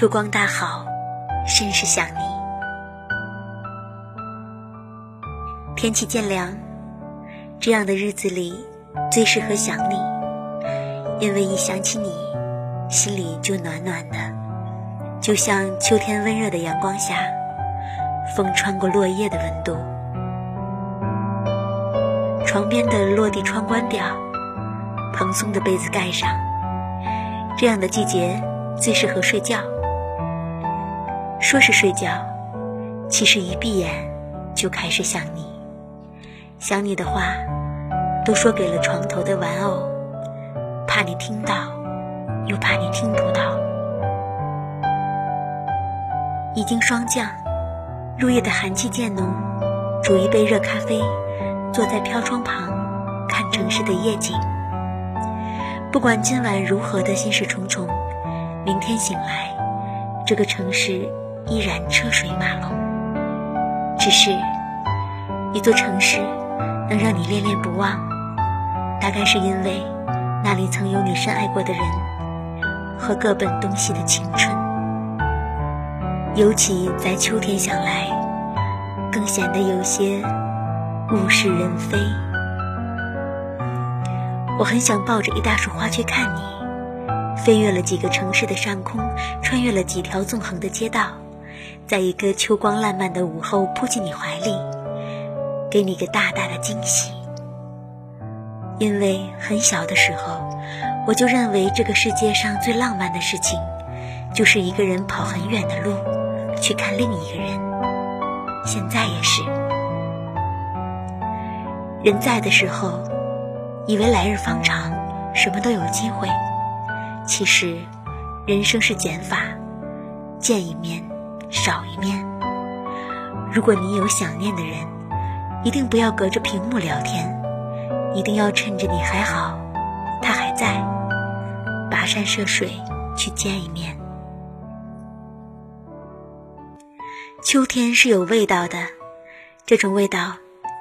秋光大好，甚是想你。天气渐凉，这样的日子里最适合想你，因为一想起你，心里就暖暖的，就像秋天温热的阳光下，风穿过落叶的温度。床边的落地窗关掉，蓬松的被子盖上。这样的季节最适合睡觉。说是睡觉，其实一闭眼就开始想你。想你的话，都说给了床头的玩偶，怕你听到，又怕你听不到。已经霜降，入夜的寒气渐浓，煮一杯热咖啡。坐在飘窗旁，看城市的夜景。不管今晚如何的心事重重，明天醒来，这个城市依然车水马龙。只是，一座城市能让你恋恋不忘，大概是因为那里曾有你深爱过的人和各奔东西的青春。尤其在秋天想来，更显得有些。物是人非，我很想抱着一大束花去看你，飞越了几个城市的上空，穿越了几条纵横的街道，在一个秋光烂漫的午后扑进你怀里，给你个大大的惊喜。因为很小的时候，我就认为这个世界上最浪漫的事情，就是一个人跑很远的路去看另一个人。现在也是。人在的时候，以为来日方长，什么都有机会。其实，人生是减法，见一面少一面。如果你有想念的人，一定不要隔着屏幕聊天，一定要趁着你还好，他还在，跋山涉水去见一面。秋天是有味道的，这种味道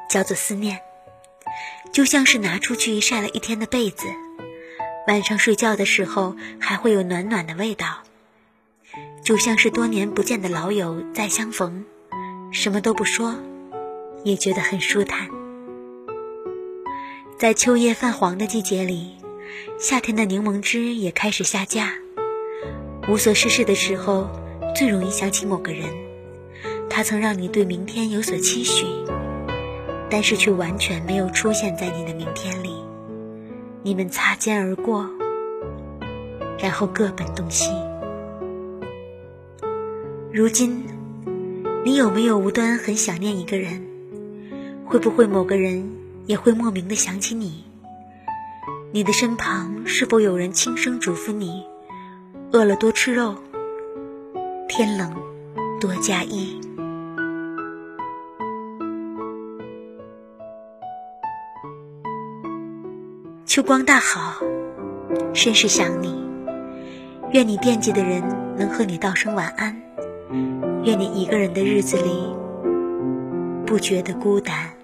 叫做思念。就像是拿出去晒了一天的被子，晚上睡觉的时候还会有暖暖的味道。就像是多年不见的老友再相逢，什么都不说，也觉得很舒坦。在秋叶泛黄的季节里，夏天的柠檬汁也开始下架。无所事事的时候，最容易想起某个人，他曾让你对明天有所期许。但是却完全没有出现在你的明天里，你们擦肩而过，然后各奔东西。如今，你有没有无端很想念一个人？会不会某个人也会莫名的想起你？你的身旁是否有人轻声嘱咐你：饿了多吃肉，天冷多加衣？秋光大好，甚是想你。愿你惦记的人能和你道声晚安。愿你一个人的日子里不觉得孤单。